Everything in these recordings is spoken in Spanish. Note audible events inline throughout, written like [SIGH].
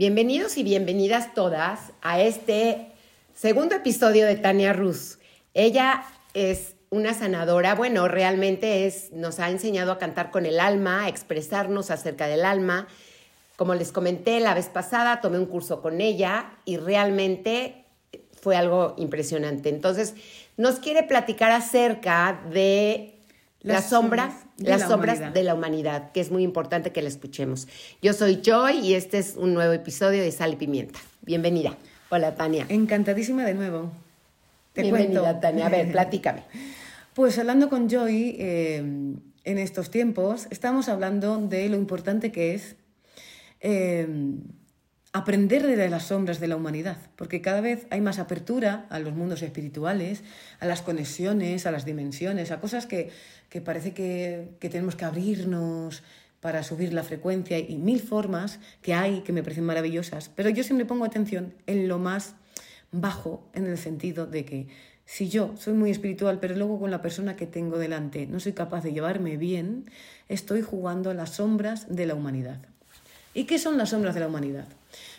Bienvenidos y bienvenidas todas a este segundo episodio de Tania Ruz. Ella es una sanadora, bueno, realmente es, nos ha enseñado a cantar con el alma, a expresarnos acerca del alma. Como les comenté la vez pasada, tomé un curso con ella y realmente fue algo impresionante. Entonces, nos quiere platicar acerca de las, sombras, de las la sombras humanidad. de la humanidad, que es muy importante que la escuchemos. Yo soy Joy y este es un nuevo episodio de Sal y Pimienta. Bienvenida. Hola, Tania. Encantadísima de nuevo. Te Bienvenida, cuento. Tania. A ver, [LAUGHS] platícame. Pues hablando con Joy, eh, en estos tiempos, estamos hablando de lo importante que es eh, aprender de las sombras de la humanidad, porque cada vez hay más apertura a los mundos espirituales, a las conexiones, a las dimensiones, a cosas que, que parece que, que tenemos que abrirnos para subir la frecuencia y mil formas que hay que me parecen maravillosas, pero yo siempre pongo atención en lo más bajo, en el sentido de que si yo soy muy espiritual, pero luego con la persona que tengo delante no soy capaz de llevarme bien, estoy jugando a las sombras de la humanidad. ¿Y qué son las sombras de la humanidad?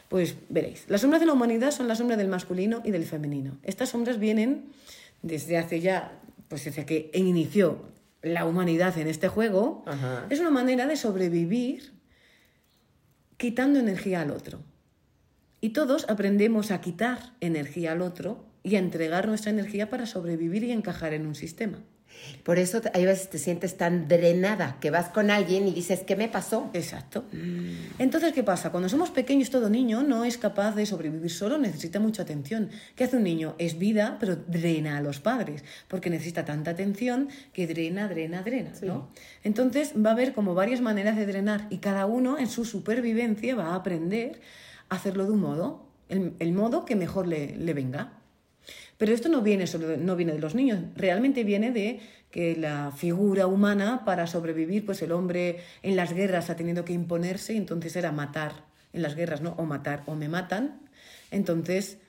Pues veréis, las sombras de la humanidad son las sombras del masculino y del femenino. Estas sombras vienen desde hace ya, pues desde que inició la humanidad en este juego, Ajá. es una manera de sobrevivir quitando energía al otro. Y todos aprendemos a quitar energía al otro y a entregar nuestra energía para sobrevivir y encajar en un sistema. Por eso hay veces te sientes tan drenada que vas con alguien y dices, ¿qué me pasó? Exacto. Mm. Entonces, ¿qué pasa? Cuando somos pequeños, todo niño no es capaz de sobrevivir solo, necesita mucha atención. ¿Qué hace un niño? Es vida, pero drena a los padres, porque necesita tanta atención que drena, drena, drena. Sí. ¿no? Entonces, va a haber como varias maneras de drenar y cada uno en su supervivencia va a aprender a hacerlo de un modo, el, el modo que mejor le, le venga. Pero esto no viene, no viene de los niños, realmente viene de que la figura humana para sobrevivir, pues el hombre en las guerras ha tenido que imponerse, entonces era matar en las guerras, ¿no? O matar o me matan. Entonces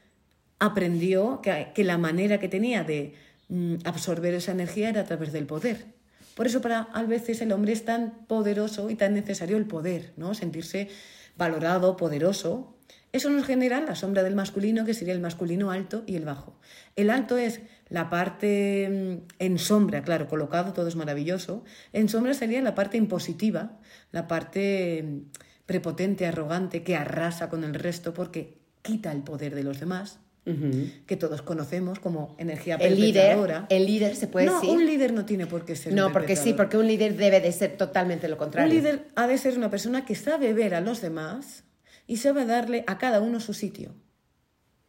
aprendió que, que la manera que tenía de mm, absorber esa energía era a través del poder. Por eso para a veces el hombre es tan poderoso y tan necesario el poder, ¿no? Sentirse valorado, poderoso, eso nos genera la sombra del masculino, que sería el masculino alto y el bajo. El alto es la parte mm, en sombra, claro, colocado, todo es maravilloso. En sombra sería la parte impositiva, la parte mm, prepotente, arrogante, que arrasa con el resto porque quita el poder de los demás. Uh -huh. que todos conocemos como energía el líder el líder se puede no, decir un líder no tiene por qué ser no porque sí porque un líder debe de ser totalmente lo contrario un líder ha de ser una persona que sabe ver a los demás y sabe darle a cada uno su sitio.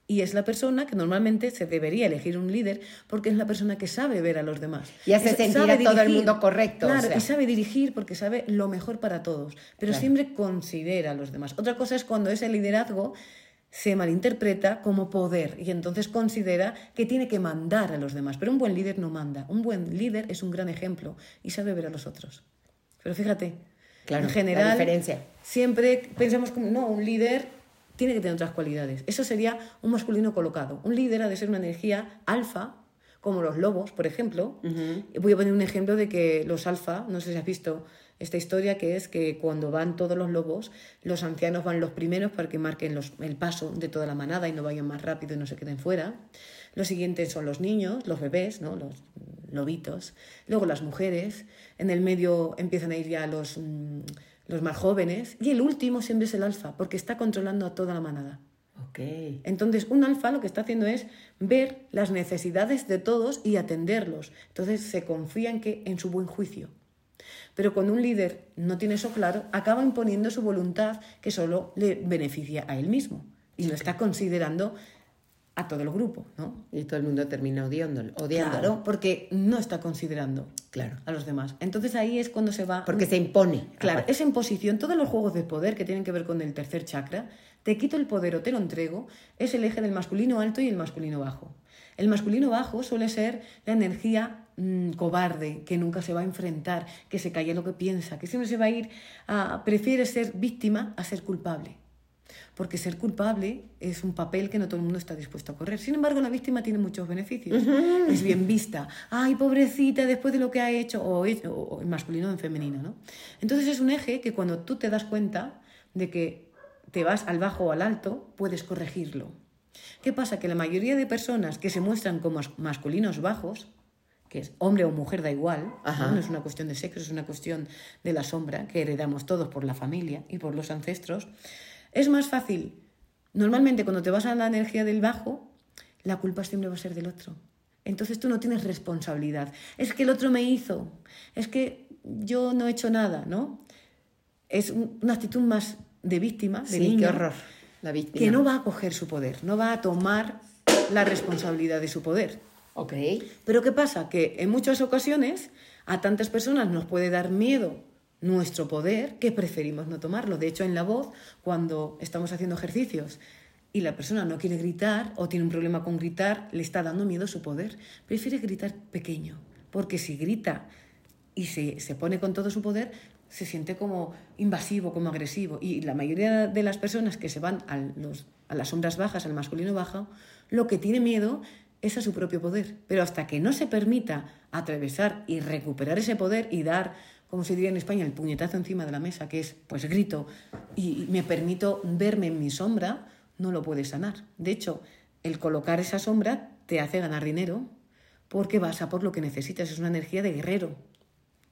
Y es la persona que normalmente se debería elegir un líder porque es la persona que sabe ver a los demás. Y hace sentir a todo el mundo correcto. Claro, o sea. y sabe dirigir porque sabe lo mejor para todos, pero claro. siempre considera a los demás. Otra cosa es cuando ese liderazgo se malinterpreta como poder y entonces considera que tiene que mandar a los demás. Pero un buen líder no manda. Un buen líder es un gran ejemplo y sabe ver a los otros. Pero fíjate, Claro, en general, la diferencia. siempre pensamos como, no, un líder tiene que tener otras cualidades. Eso sería un masculino colocado. Un líder ha de ser una energía alfa, como los lobos, por ejemplo. Uh -huh. Voy a poner un ejemplo de que los alfa, no sé si has visto esta historia, que es que cuando van todos los lobos, los ancianos van los primeros para que marquen los, el paso de toda la manada y no vayan más rápido y no se queden fuera. Los siguientes son los niños, los bebés, ¿no? los lobitos. Luego las mujeres. En el medio empiezan a ir ya los, mmm, los más jóvenes. Y el último siempre es el alfa, porque está controlando a toda la manada. Okay. Entonces, un alfa lo que está haciendo es ver las necesidades de todos y atenderlos. Entonces, se confía en, que, en su buen juicio. Pero cuando un líder no tiene eso claro, acaba imponiendo su voluntad que solo le beneficia a él mismo y lo está considerando a todo el grupo, ¿no? Y todo el mundo termina odiándolo, odiándolo. Claro, porque no está considerando claro. a los demás. Entonces ahí es cuando se va... Porque se impone. Claro, aparte. esa imposición, todos los juegos de poder que tienen que ver con el tercer chakra, te quito el poder o te lo entrego, es el eje del masculino alto y el masculino bajo. El masculino bajo suele ser la energía mmm, cobarde, que nunca se va a enfrentar, que se calla lo que piensa, que siempre se va a ir a... prefiere ser víctima a ser culpable porque ser culpable es un papel que no todo el mundo está dispuesto a correr. Sin embargo, la víctima tiene muchos beneficios. Uh -huh. Es bien vista. Ay, pobrecita, después de lo que ha hecho, o, o en masculino o en femenino. ¿no? Entonces es un eje que cuando tú te das cuenta de que te vas al bajo o al alto, puedes corregirlo. ¿Qué pasa? Que la mayoría de personas que se muestran como masculinos bajos, que es hombre o mujer da igual, ¿no? es una cuestión de sexo, es una cuestión de la sombra que heredamos todos por la familia y por los ancestros, es más fácil. Normalmente cuando te vas a la energía del bajo, la culpa siempre va a ser del otro. Entonces tú no tienes responsabilidad. Es que el otro me hizo, es que yo no he hecho nada, ¿no? Es una actitud más de víctima, de sí, qué horror. La víctima. Que no va a coger su poder, no va a tomar la responsabilidad de su poder. Ok. Pero ¿qué pasa? Que en muchas ocasiones a tantas personas nos puede dar miedo nuestro poder que preferimos no tomarlo. De hecho, en la voz, cuando estamos haciendo ejercicios y la persona no quiere gritar o tiene un problema con gritar, le está dando miedo su poder. Prefiere gritar pequeño, porque si grita y se, se pone con todo su poder, se siente como invasivo, como agresivo. Y la mayoría de las personas que se van a, los, a las sombras bajas, al masculino bajo, lo que tiene miedo es a su propio poder. Pero hasta que no se permita atravesar y recuperar ese poder y dar, como se diría en España, el puñetazo encima de la mesa, que es, pues grito y me permito verme en mi sombra, no lo puedes sanar. De hecho, el colocar esa sombra te hace ganar dinero porque vas a por lo que necesitas. Es una energía de guerrero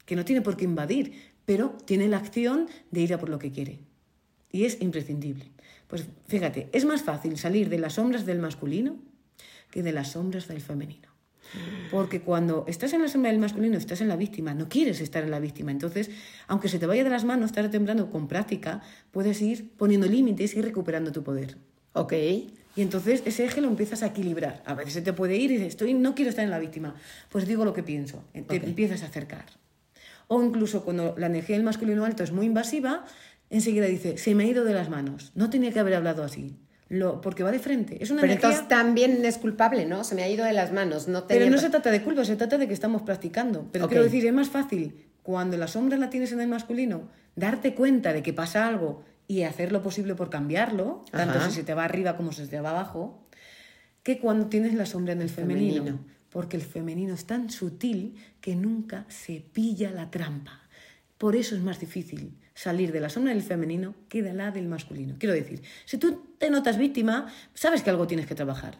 que no tiene por qué invadir, pero tiene la acción de ir a por lo que quiere. Y es imprescindible. Pues fíjate, es más fácil salir de las sombras del masculino que de las sombras del femenino. Porque cuando estás en la sombra del masculino, estás en la víctima, no quieres estar en la víctima. Entonces, aunque se te vaya de las manos tarde o temprano con práctica, puedes ir poniendo límites y recuperando tu poder. Ok. Y entonces ese eje lo empiezas a equilibrar. A veces se te puede ir y dices, estoy, no quiero estar en la víctima. Pues digo lo que pienso. Te empiezas a acercar. O incluso cuando la energía del masculino alto es muy invasiva, enseguida dice, se me ha ido de las manos. No tenía que haber hablado así. Lo, porque va de frente. Es una Pero entonces también es culpable, ¿no? Se me ha ido de las manos. No Pero no se trata de culpa, se trata de que estamos practicando. Pero quiero decir, es más fácil cuando la sombra la tienes en el masculino, darte cuenta de que pasa algo y hacer lo posible por cambiarlo, tanto si se te va arriba como si se te va abajo, que cuando tienes la sombra en el femenino porque el femenino es tan sutil que nunca se pilla la trampa. Por eso es más difícil salir de la sombra del femenino que de la del masculino. Quiero decir, si tú te notas víctima, sabes que algo tienes que trabajar.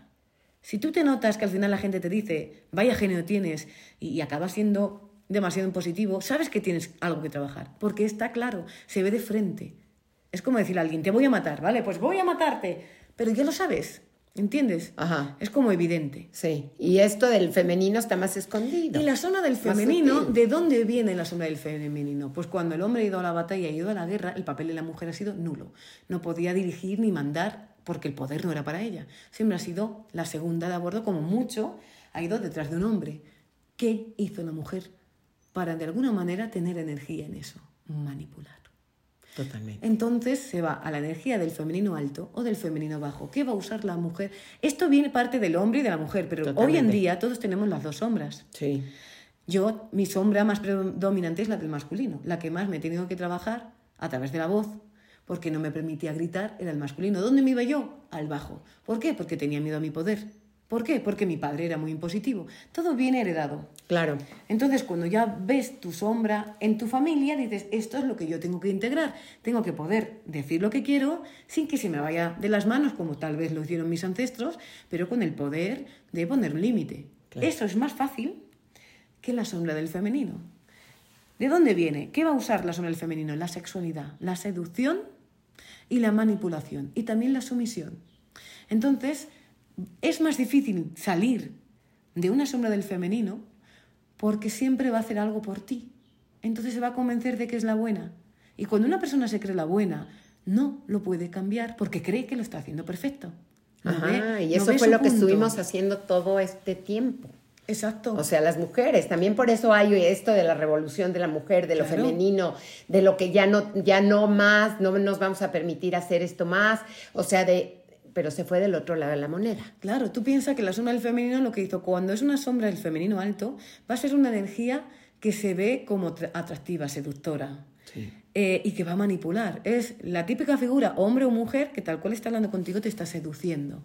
Si tú te notas que al final la gente te dice, vaya genio tienes, y, acabas siendo demasiado positivo, sabes que tienes algo que trabajar, porque está claro, se ve de frente. Es como decir a alguien, te voy a matar, ¿vale? Pues voy a matarte, pero ya lo sabes, ¿Entiendes? Ajá. Es como evidente. Sí. Y esto del femenino está más escondido. Y la zona del femenino, ¿de dónde viene la zona del femenino? Pues cuando el hombre ha ido a la batalla y ha ido a la guerra, el papel de la mujer ha sido nulo. No podía dirigir ni mandar porque el poder no era para ella. Siempre ha sido la segunda de a bordo, como mucho, ha ido detrás de un hombre. ¿Qué hizo la mujer para de alguna manera tener energía en eso? Manipular. Totalmente. Entonces se va a la energía del femenino alto o del femenino bajo. ¿Qué va a usar la mujer? Esto viene parte del hombre y de la mujer, pero hoy en día todos tenemos las dos sombras. Sí. Yo, mi sombra más predominante es la del masculino. La que más me he tenido que trabajar a través de la voz, porque no me permitía gritar, era el masculino. ¿Dónde me iba yo? Al bajo. ¿Por qué? Porque tenía miedo a mi poder. ¿Por qué? Porque mi padre era muy impositivo. Todo viene heredado. Claro. Entonces, cuando ya ves tu sombra en tu familia, dices, esto es lo que yo tengo que integrar. Tengo que poder decir lo que quiero sin que se me vaya de las manos, como tal vez lo hicieron mis ancestros, pero con el poder de poner un límite. Eso es más fácil que la sombra del femenino. ¿De dónde viene? ¿Qué va a usar la sombra del femenino? La sexualidad, la seducción y la manipulación y también la sumisión. Entonces, es más difícil salir de una sombra del femenino porque siempre va a hacer algo por ti. Entonces se va a convencer de que es la buena. Y cuando una persona se cree la buena, no lo puede cambiar porque cree que lo está haciendo perfecto. y eso fue lo que estuvimos haciendo todo este tiempo. Exacto. O sea, las mujeres, también por eso hay esto de la revolución de la mujer, de lo femenino, de lo que ya no, ya no más, no nos vamos a permitir hacer esto más, o sea, de pero se fue del otro lado de la moneda. Claro, tú piensas que la sombra del femenino lo que hizo cuando es una sombra del femenino alto, va a ser una energía que se ve como atractiva, seductora. Eh, y que va a manipular. Es la típica figura, hombre o mujer, que tal cual está hablando contigo te está seduciendo.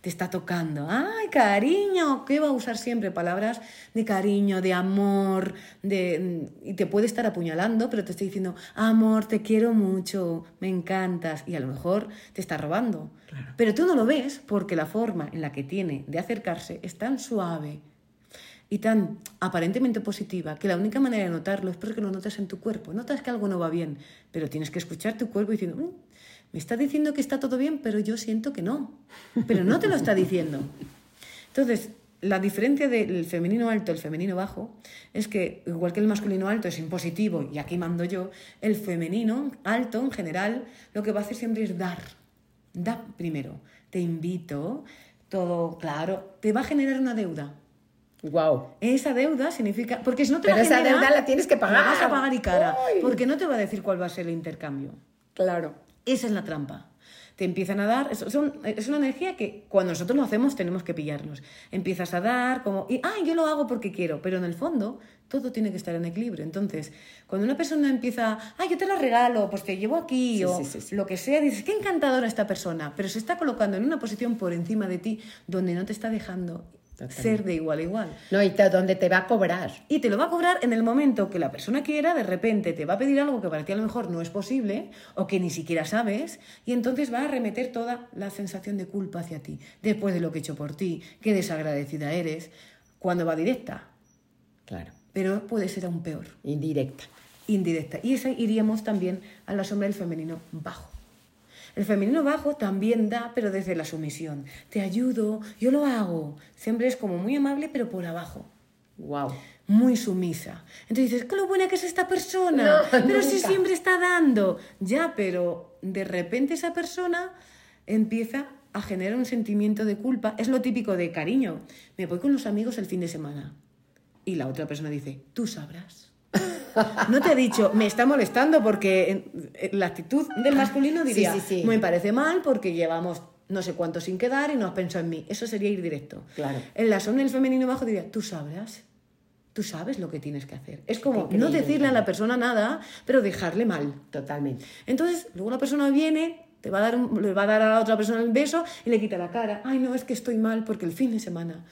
Te está tocando. ¡Ay, cariño! ¿Qué va a usar siempre? Palabras de cariño, de amor, de... y te puede estar apuñalando, pero te está diciendo, amor, te quiero mucho, me encantas, y a lo mejor te está robando. Pero tú no lo ves porque la forma en la que tiene de acercarse es tan suave y tan aparentemente positiva que la única manera de notarlo es porque lo notas en tu cuerpo. Notas que algo no va bien, pero tienes que escuchar tu cuerpo diciendo, "Mm, me está diciendo que está todo bien, pero yo siento que no. Pero no te lo está diciendo. Entonces, la diferencia del femenino alto y el femenino bajo es que, igual que el masculino alto es impositivo, y aquí mando yo, el femenino alto en general lo que va a hacer siempre es dar. Da primero. Te invito, todo claro. Te va a generar una deuda. Wow. Esa deuda significa. Porque si no te Pero va a esa deuda la tienes que pagar. La vas a pagar y cara. Uy. Porque no te va a decir cuál va a ser el intercambio. Claro. Esa es la trampa. Te empiezan a dar, es, una energía que cuando nosotros lo hacemos tenemos que pillarnos. Empiezas a dar como, y, ay, yo lo hago porque quiero, pero en el fondo todo tiene que estar en equilibrio. Entonces, cuando una persona empieza, ay, yo te lo regalo, pues te llevo aquí, Sí, o sí, sí, sí. lo que sea, dices, qué encantadora esta persona, pero se está colocando en una posición por encima de ti donde no te está dejando Totalmente. ser de igual a igual. No, y te- donde te va a cobrar. Y te lo va a cobrar en el momento que la persona quiera, de repente te va a pedir algo que para ti a lo mejor no es posible o que ni siquiera sabes, y entonces va a remeter toda la sensación de culpa hacia ti, después de lo que he hecho por ti, qué desagradecida eres, cuando va directa, Claro. pero puede ser aún peor, Indirecta. indirecta. Y esa iríamos también a la sombra del femenino bajo. El femenino bajo también da, pero desde la sumisión. Te ayudo, yo lo hago. Siempre es como muy amable, pero por abajo Wow. muy sumisa. Entonces dices, qué lo buena que es esta persona, No, pero si siempre está dando. Ya, pero de repente esa persona empieza a generar un sentimiento de culpa. Es lo típico de cariño. Me voy con los amigos el fin de semana. Y la otra persona dice, tú sabrás. [LAUGHS] No te he dicho, me está molestando porque en- en la actitud del masculino diría, Sí, sí, sí. me parece mal porque llevamos no sé cuánto sin quedar y no has pensado en mí. Eso sería ir directo. Claro. En la sombra del femenino bajo diría, tú sabrás. Tú sabes lo que tienes que hacer. Es como no decirle a la persona nada, pero dejarle mal. Totalmente. Entonces, luego la persona viene, te va a dar le va a dar a la otra persona el beso y le quita la cara. Ay, no, es que estoy mal porque el fin de semana.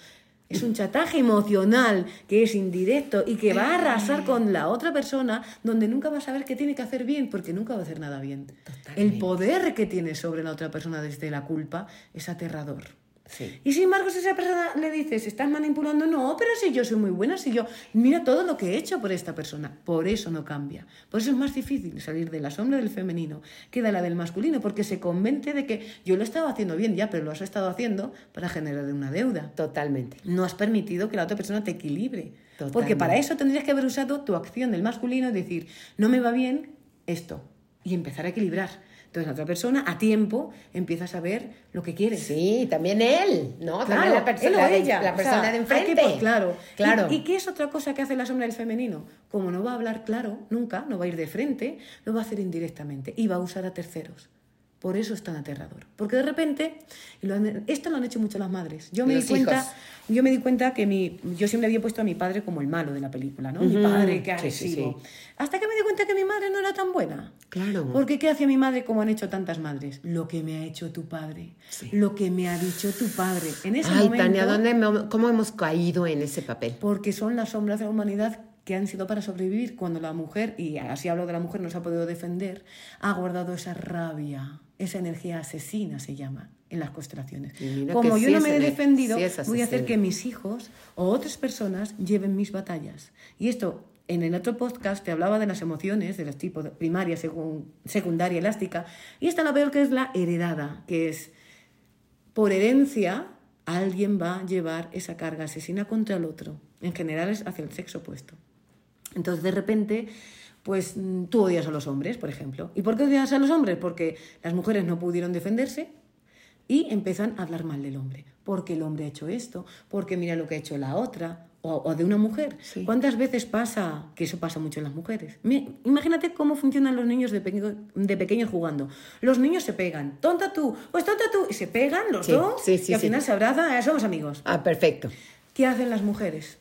Es un chataje emocional que es indirecto y que va a arrasar con la otra persona donde nunca va a saber qué tiene que hacer bien porque nunca va a hacer nada bien. El poder que tiene sobre la otra persona desde la culpa es aterrador. Sí. Y sin embargo, si esa persona le dices, estás manipulando, no, pero si yo soy muy buena, si yo, mira todo lo que he hecho por esta persona. Por eso no cambia. Por eso es más difícil salir de la sombra del femenino que de la del masculino, porque se convence de que yo lo estaba haciendo bien ya, pero lo has estado haciendo para generar una deuda. Totalmente. No has permitido que la otra persona te equilibre. Porque Totalmente. para eso tendrías que haber usado tu acción del masculino y decir, no me va bien esto. Y empezar a equilibrar. Entonces la otra persona a tiempo empieza a saber lo que quiere. Sí, también él, ¿no? Claro, también la persona, él o la de- la o persona sea, de que enfrente. claro. Claro. ¿Y, y qué es otra cosa que hace la sombra del femenino? Como no va a hablar claro, nunca, no va a ir de frente, lo va a hacer indirectamente y va a usar a terceros. Por eso es tan aterrador. Porque de repente, y lo han- esto lo han hecho mucho las madres. Yo me di cuenta, yo me di cuenta que mi, yo siempre había puesto a mi padre como el malo de la película, ¿no? Mi padre, Sí, sí, agresivo. sí. Hasta que me di cuenta que mi madre no era tan buena. Claro. Porque ¿qué hacía mi madre como han hecho tantas madres? Lo que me ha hecho tu padre. Lo que me ha dicho tu padre. En ese Ay, momento, Tania, ¿dónde me- ¿cómo hemos caído en ese papel? porque son las sombras de la humanidad que han sido para sobrevivir cuando la mujer, y así hablo de la mujer, no se ha podido defender, ha guardado esa rabia, esa energía asesina se llama en las constelaciones. Como yo sí no me he defendido, sí voy a hacer que mis hijos o otras personas lleven mis batallas. Y esto, en el otro podcast te hablaba de las emociones, de los tipos de primaria, segun- secundaria, elástica, y esta la veo que es la heredada, que es por herencia, alguien va a llevar esa carga asesina contra el otro. En general es hacia el sexo opuesto. Entonces, de repente, pues mm, tú odias a los hombres, por ejemplo. ¿Y por qué odias a los hombres? Porque las mujeres no pudieron defenderse y empiezan a hablar mal del hombre. Porque el hombre ha hecho esto, porque mira lo que ha hecho la otra, o, o de una mujer. Sí. ¿Cuántas veces pasa, que eso pasa mucho en las mujeres? Imagínate cómo funcionan los niños de, pequeño- de pequeños jugando. Los niños se pegan, tonta tú, pues tonta tú, y se pegan los Sí, dos, sí, y al final se abrazan, "Ah, somos amigos. Ah, perfecto. ¿Qué hacen las mujeres?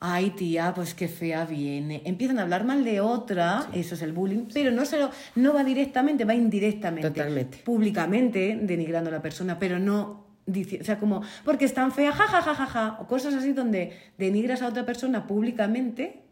Ay, tía, pues qué fea viene. Empiezan a hablar mal de otra, eso es el bullying, pero no, se lo- no va directamente, va indirectamente. Totalmente. Públicamente, denigrando a la persona, pero no. dici- O sea, como, porque es tan fea, ja, ja, ja, ja, ja, o cosas así donde denigras a otra persona públicamente,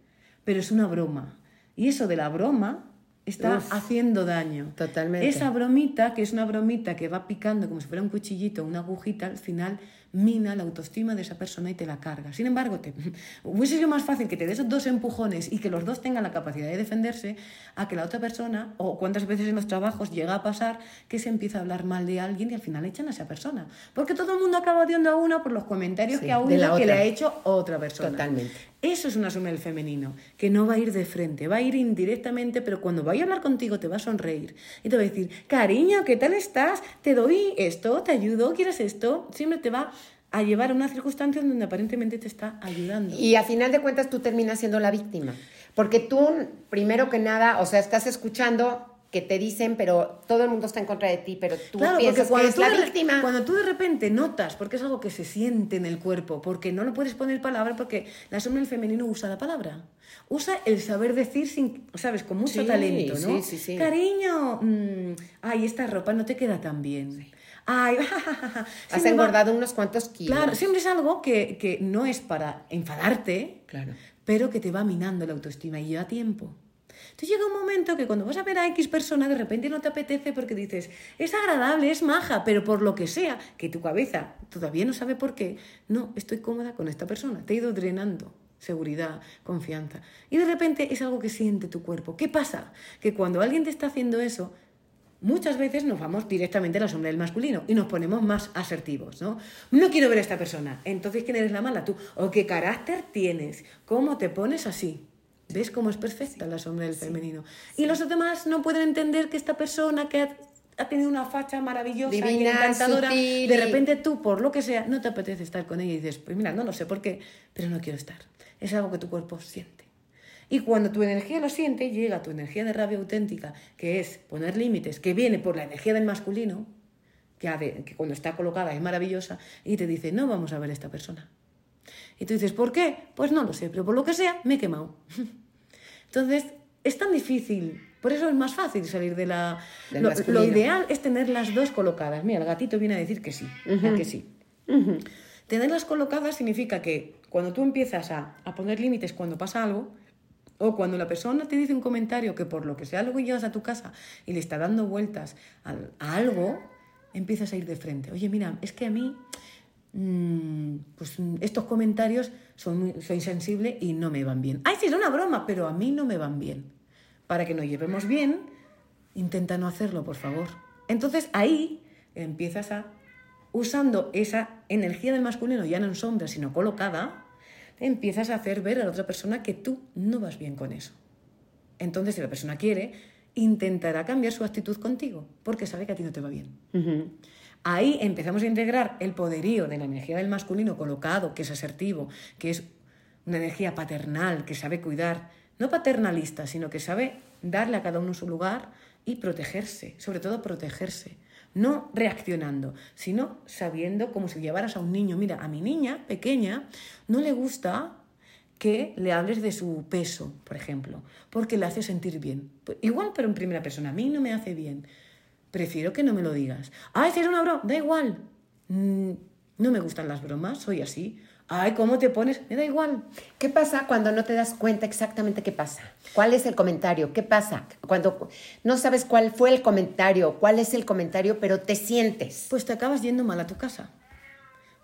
pero es una broma. Y eso de la broma está Uf. haciendo daño. Totalmente. Esa bromita, que es una bromita que va picando como si fuera un cuchillito, una agujita, al final mina la autoestima de esa persona y te la carga. Sin embargo, te, [LAUGHS] hubiese sido más fácil que te des dos empujones y que los dos tengan la capacidad de defenderse a que la otra persona, o cuántas veces en los trabajos llega a pasar que se empieza a hablar mal de alguien y al final echan a esa persona. Porque todo el mundo acaba odiando a una por los comentarios Sí, que a una la que le ha hecho otra persona. Totalmente. Eso es una sombra del femenino, que no va a ir de frente, va a ir indirectamente, pero cuando vaya a hablar contigo te va a sonreír y te va a decir, cariño, ¿qué tal estás? Te doy esto, te ayudo, ¿quieres esto? Siempre te va a llevar a una circunstancia donde aparentemente te está ayudando. Y a final de cuentas tú terminas siendo la víctima. Porque tú, primero que nada, o sea, estás escuchando que te dicen, pero todo el mundo está en contra de ti, pero tú Claro, piensas que es tú la víctima. Cuando tú de repente notas, porque es algo que se siente en el cuerpo, porque no lo puedes poner palabra, porque la sombra del femenino usa la palabra. Usa el saber decir, sin, ¿sabes? Con mucho Sí, talento, ¿no? sí, sí, sí. Cariño, mm, ay, esta ropa no te queda tan bien. Ay, [LAUGHS] Has siempre va- engordado unos cuantos kilos. Claro, siempre es algo que, que no es para enfadarte, Claro. pero que te va minando la autoestima y lleva tiempo. Entonces llega un momento que cuando vas a ver a X persona de repente no te apetece porque dices, es agradable, es maja, pero por lo que sea, que tu cabeza todavía no sabe por qué, no, estoy cómoda con esta persona, te ha ido drenando seguridad, confianza. Y de repente es algo que siente tu cuerpo. ¿Qué pasa? Que cuando alguien te está haciendo eso, muchas veces nos vamos directamente a la sombra del masculino y nos ponemos más asertivos, ¿no? No quiero ver a esta persona. Entonces, ¿quién eres la mala? Tú. ¿O qué carácter tienes? ¿Cómo te pones así? ¿Ves cómo es perfecta la sombra del femenino? Y los demás no pueden entender que esta persona que ha, ha tenido una facha maravillosa y Divina, encantadora, sutil de y- repente tú, por lo que sea, no te apetece estar con ella y dices, pues mira, no lo sé por qué, pero no quiero estar. Es algo que tu cuerpo siente. Y cuando tu energía lo siente, llega tu energía de rabia auténtica, que es poner límites, que viene por la energía del masculino, que, de- que cuando está colocada es maravillosa, y te dice, no vamos a ver a esta persona. Y tú dices, ¿por qué? Pues no lo sé, pero por lo que sea, me he quemado. [LAUGHS] Entonces, es tan difícil. Por eso es más fácil salir de la... Lo, ideal es tener las dos colocadas. Mira, el gatito viene a decir que sí, que sí. Tenerlas colocadas significa que cuando tú empiezas a, a poner límites cuando pasa algo, o cuando la persona te dice un comentario que por lo que sea luego llegas a tu casa y le está dando vueltas a, algo, empiezas a ir de frente. Oye, mira, es que a mí mm, pues, estos comentarios son soy sensible y no me van bien. Ay, sí, es una broma, pero a mí no me van bien. Para que nos llevemos bien, intenta no hacerlo, por favor. Entonces ahí empiezas a, usando esa energía del masculino, ya no en sombra, sino colocada, empiezas a hacer ver a la otra persona que tú no vas bien con eso. Entonces, si la persona quiere, intentará cambiar su actitud contigo, porque sabe que a ti no te va bien. Ahí empezamos a integrar el poderío de la energía del masculino colocado, que es asertivo, que es una energía paternal, que sabe cuidar, no paternalista, sino que sabe darle a cada uno su lugar y protegerse, sobre todo protegerse. No reaccionando, sino sabiendo como si llevaras a un niño. Mira, a mi niña pequeña no le gusta que le hables de su peso, por ejemplo, porque le hace sentir bien. Pues igual, pero en primera persona, a mí no me hace bien. Prefiero que no me lo digas. Ay, si es una broma, da igual. Mm, no me gustan las bromas, soy así. Ay, ¿cómo te pones? Me da igual. ¿Qué pasa cuando no te das cuenta exactamente qué pasa? ¿Cuál es el comentario? ¿Qué pasa? Cuando no sabes cuál fue el comentario, cuál es el comentario, pero te sientes. Pues te acabas yendo mal a tu casa.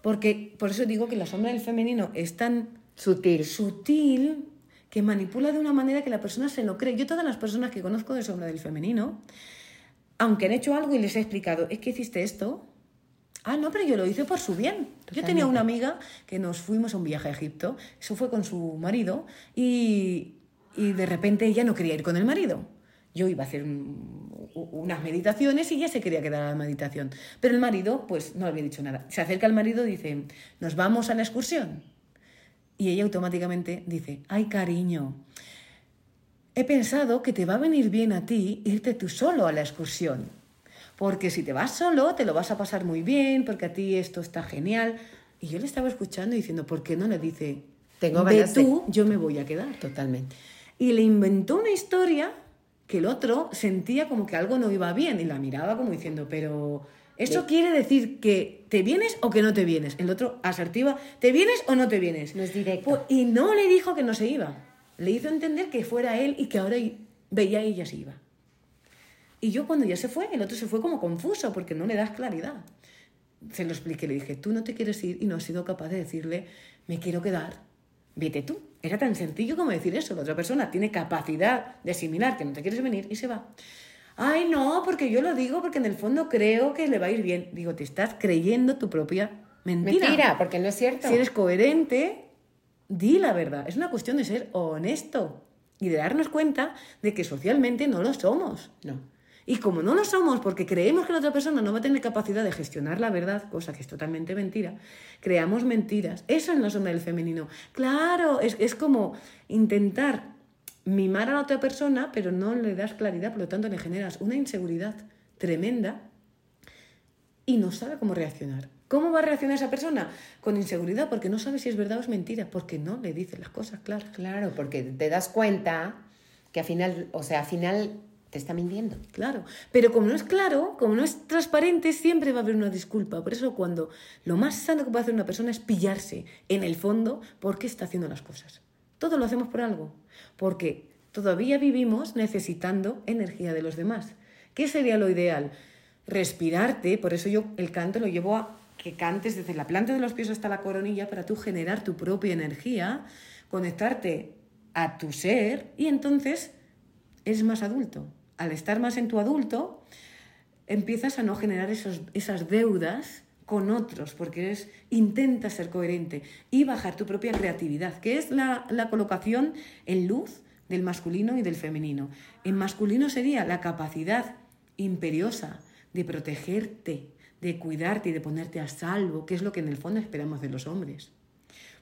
Porque por eso digo que la sombra del femenino es tan Sutil. sutil que manipula de una manera que la persona se lo cree. Yo todas las personas que conozco de sombra del femenino, aunque han hecho algo y les he explicado, es que hiciste esto. Ah, no, pero yo lo hice por su bien. Yo tenía una amiga que nos fuimos a un viaje a Egipto, eso fue con su marido, y, y de repente ella no quería ir con el marido. Yo iba a hacer un- unas meditaciones y ella se quería quedar a la meditación. Pero el marido, pues no había dicho nada. Se acerca al marido y dice, ¿nos vamos a la excursión? Y ella automáticamente dice, ay cariño, he pensado que te va a venir bien a ti irte tú solo a la excursión. Porque si te vas solo, te lo vas a pasar muy bien, porque a ti esto está genial. Y yo le estaba escuchando y diciendo, ¿por qué no le dice, Tengo ganas de- tú, yo me voy a quedar. Totalmente. Y le inventó una historia que el otro sentía como que algo no iba bien y la miraba como diciendo, pero ¿eso Sí. quiere decir que te vienes o que no te vienes? El otro asertiva, ¿te vienes o no te vienes? No es directo. Pues- y no le dijo que no se iba. Le hizo entender que fuera él y que ahora veía a ella se iba. Y yo cuando ya se fue, el otro se fue como confuso porque no le das claridad. Se lo expliqué, le dije, tú no te quieres ir y no has sido capaz de decirle, me quiero quedar, vete tú. Era tan sencillo como decir eso. La otra persona tiene capacidad de asimilar que no te quieres venir y se va. Ay, no, porque yo lo digo porque en el fondo creo que le va a ir bien. Digo, te estás creyendo tu propia mentira. Mentira, porque no es cierto. Si eres coherente, di la verdad. Es una cuestión de ser honesto y de darnos cuenta de que socialmente no lo somos. No. Y como no lo somos porque creemos que la otra persona no va a tener capacidad de gestionar la verdad, cosa que es totalmente mentira, creamos mentiras. Eso es la sombra del femenino. Claro, es, es como intentar mimar a la otra persona, pero no le das claridad, por lo tanto le generas una inseguridad tremenda y no sabe cómo reaccionar. ¿Cómo va a reaccionar esa persona? Con inseguridad, porque no sabe si es verdad o es mentira, porque no le dice las cosas claras. Claro, porque te das cuenta que al final, o sea, al final te está mintiendo. Claro, pero como no es claro, como no es transparente, siempre va a haber una disculpa. Por eso cuando lo más sano que puede hacer una persona es pillarse en el fondo por qué está haciendo las cosas. Todo lo hacemos por algo, porque todavía vivimos necesitando energía de los demás. ¿Qué sería lo ideal? Respirarte, por eso yo el canto lo llevo a que cantes desde la planta de los pies hasta la coronilla para tú generar tu propia energía, conectarte a tu ser y entonces eres más adulto. Al estar más en tu adulto, empiezas a no generar esos, esas deudas con otros, porque eres, intentas ser coherente y bajar tu propia creatividad, que es la, la colocación en luz del masculino y del femenino. En masculino sería la capacidad imperiosa de protegerte, de cuidarte y de ponerte a salvo, que es lo que en el fondo esperamos de los hombres.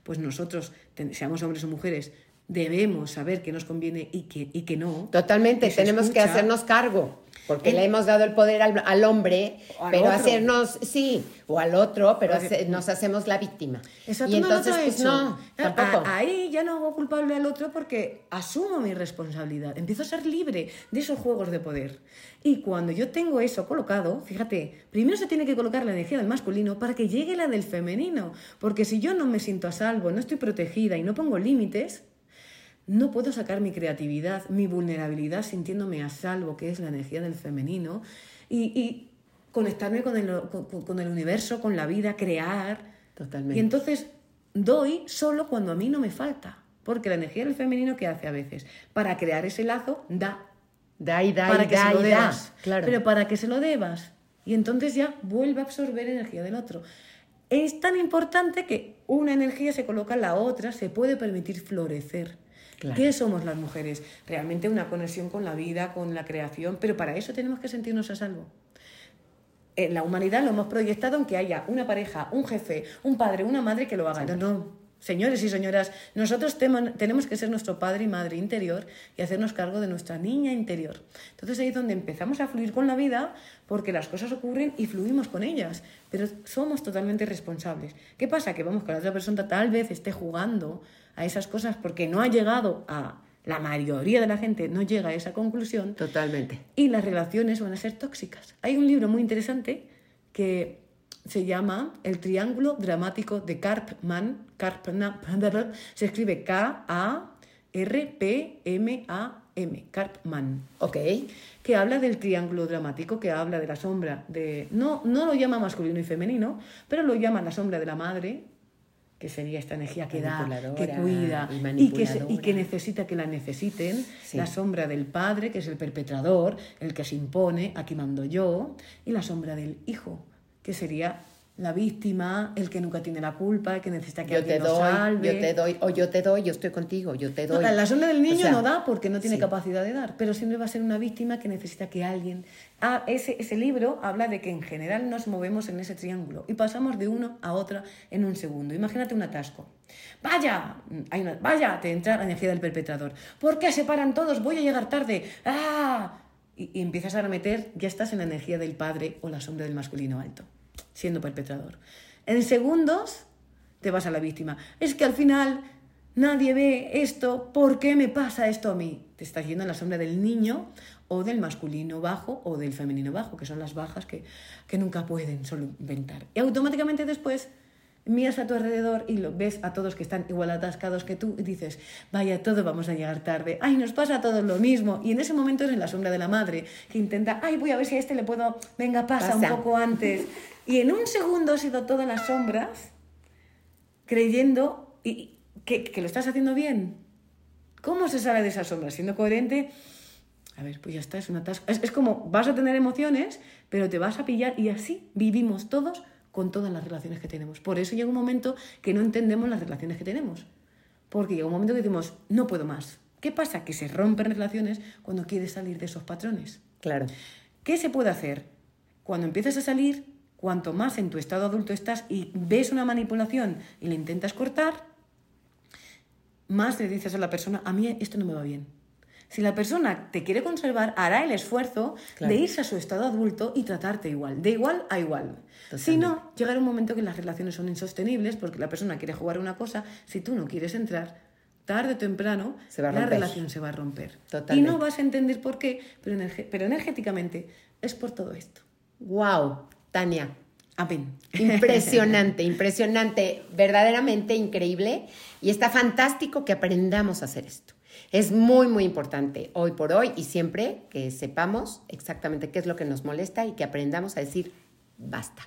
Pues nosotros, seamos hombres o mujeres, debemos saber qué nos conviene y qué, y qué no. Totalmente, se tenemos que escucha. hacernos cargo, porque El- le hemos dado el poder al, al hombre, al pero otro. hacernos, sí, o al otro, pero hace- nos hacemos la víctima. Exacto, y no, no entonces, te ha pues hecho. no, tampoco. a- ahí ya no hago culpable al otro porque asumo mi responsabilidad. Empiezo a ser libre de esos juegos de poder. Y cuando yo tengo eso colocado, fíjate, primero se tiene que colocar la energía del masculino para que llegue la del femenino. Porque si yo no me siento a salvo, no estoy protegida y no pongo límites, no puedo sacar mi creatividad, mi vulnerabilidad sintiéndome a salvo, que es la energía del femenino, y, y conectarme con el, con- con el universo, con la vida, crear. Totalmente. Y entonces doy solo cuando a mí no me falta. Porque la energía del femenino, ¿qué hace a veces? Para crear ese lazo, da. Da y da para y que da se lo y da. debas. Claro. Pero para que se lo debas. Y entonces ya vuelve a absorber energía del otro. Es tan importante que una energía se coloca en la otra, se puede permitir florecer. Claro. ¿Qué somos las mujeres? Realmente una conexión con la vida, con la creación, pero para eso tenemos que sentirnos a salvo. En la humanidad lo hemos proyectado en que haya una pareja, un jefe, un padre, una madre que lo hagan. No, no. Señores y señoras, nosotros tenemos que ser nuestro padre y madre interior y hacernos cargo de nuestra niña interior. Entonces ahí es donde empezamos a fluir con la vida porque las cosas ocurren y fluimos con ellas, pero somos totalmente responsables. ¿Qué pasa? Que vamos, que la otra persona tal vez esté jugando a esas cosas porque no ha llegado a la mayoría de la gente, no llega a esa conclusión Totalmente. y las relaciones van a ser tóxicas. Hay un libro muy interesante que se llama El Triángulo Dramático de Karpman. Karpman [LAUGHS] se escribe K-A-R-P-M-A-M. Karpman. Ok. Que habla del triángulo dramático, que habla de la sombra de. No, no lo llama masculino y femenino, pero lo llama la sombra de la madre, que sería esta energía que da, que cuida y y que, se- y que necesita que la necesiten. Sí. La sombra del padre, que es el perpetrador, el que se impone, aquí mando yo. Y la sombra del hijo, que sería la víctima, el que nunca tiene la culpa, el que necesita que Yo te alguien lo doy, salve. yo te doy, o yo te doy, yo estoy contigo, yo te doy. No, la sombra del niño O sea, no da porque no tiene sí. capacidad de dar, pero siempre va a ser una víctima que necesita que alguien... Ah, ese, ese libro habla de que en general nos movemos en ese triángulo y pasamos de uno a otra en un segundo. Imagínate un atasco. ¡Vaya! Hay una, ¡Vaya! Te entra la energía del perpetrador. ¿Por qué se paran todos? Voy a llegar tarde. ¡Ah! Y, y empiezas a meter, ya estás en la energía del padre o la sombra del masculino alto, siendo perpetrador. En segundos te vas a la víctima. Es que al final nadie ve esto, ¿por qué me pasa esto a mí? Te estás yendo en la sombra del niño o del masculino bajo o del femenino bajo, que son las bajas que, que nunca pueden solventar. Y automáticamente después miras a tu alrededor y lo ves a todos que están igual atascados que tú y dices, vaya, todos vamos a llegar tarde, ay, nos pasa a todos lo mismo. Y en ese momento es en la sombra de la madre que intenta, ay, voy a ver si a este le puedo, venga, pasa, un poco antes. [LAUGHS] Y en un segundo has ido todas las sombras creyendo y, que, que lo estás haciendo bien. ¿Cómo se sale de esa sombra? Siendo coherente, a ver, pues ya está, es una tasca. Es, es, como vas a tener emociones, pero te vas a pillar y así vivimos todos con todas las relaciones que tenemos. Por eso llega un momento que no entendemos las relaciones que tenemos. Porque llega un momento que decimos, no puedo más. ¿Qué pasa? Que se rompen relaciones cuando quieres salir de esos patrones. Claro. ¿Qué se puede hacer? Cuando empiezas a salir, cuanto más en tu estado adulto estás y ves una manipulación y le intentas cortar, más le dices a la persona, a mí esto no me va bien si la persona te quiere conservar, hará el esfuerzo de irse a su estado adulto y tratarte igual, de igual a igual. Si no, llegará un momento que las relaciones son insostenibles porque la persona quiere jugar una cosa, si tú no quieres entrar, tarde o temprano la relación se va a romper. Y no vas a entender por qué, pero, pero energéticamente es por todo esto. ¡Wow! Tania, Amén. Impresionante, impresionante, verdaderamente increíble. Y está fantástico que aprendamos a hacer esto. Es muy, muy importante hoy por hoy y siempre que sepamos exactamente qué es lo que nos molesta y que aprendamos a decir basta.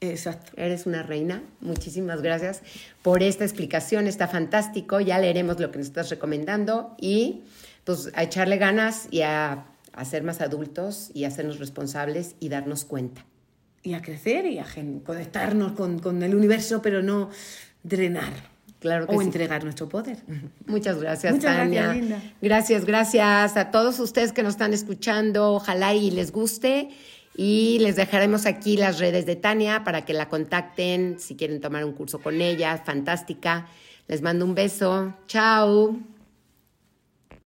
Exacto. Eres una reina. Muchísimas gracias por esta explicación. Está fantástico. Ya leeremos lo que nos estás recomendando y pues a echarle ganas y a, a ser más adultos y a hacernos responsables y darnos cuenta. Y a crecer y a conectarnos con, con el universo, pero no drenar o entregar nuestro poder. [LAUGHS] Muchas gracias, Tania. Gracias, gracias, gracias a todos ustedes que nos están escuchando. Ojalá y les guste. Y les dejaremos aquí las redes de Tania para que la contacten si quieren tomar un curso con ella. Fantástica. Les mando un beso. Chao.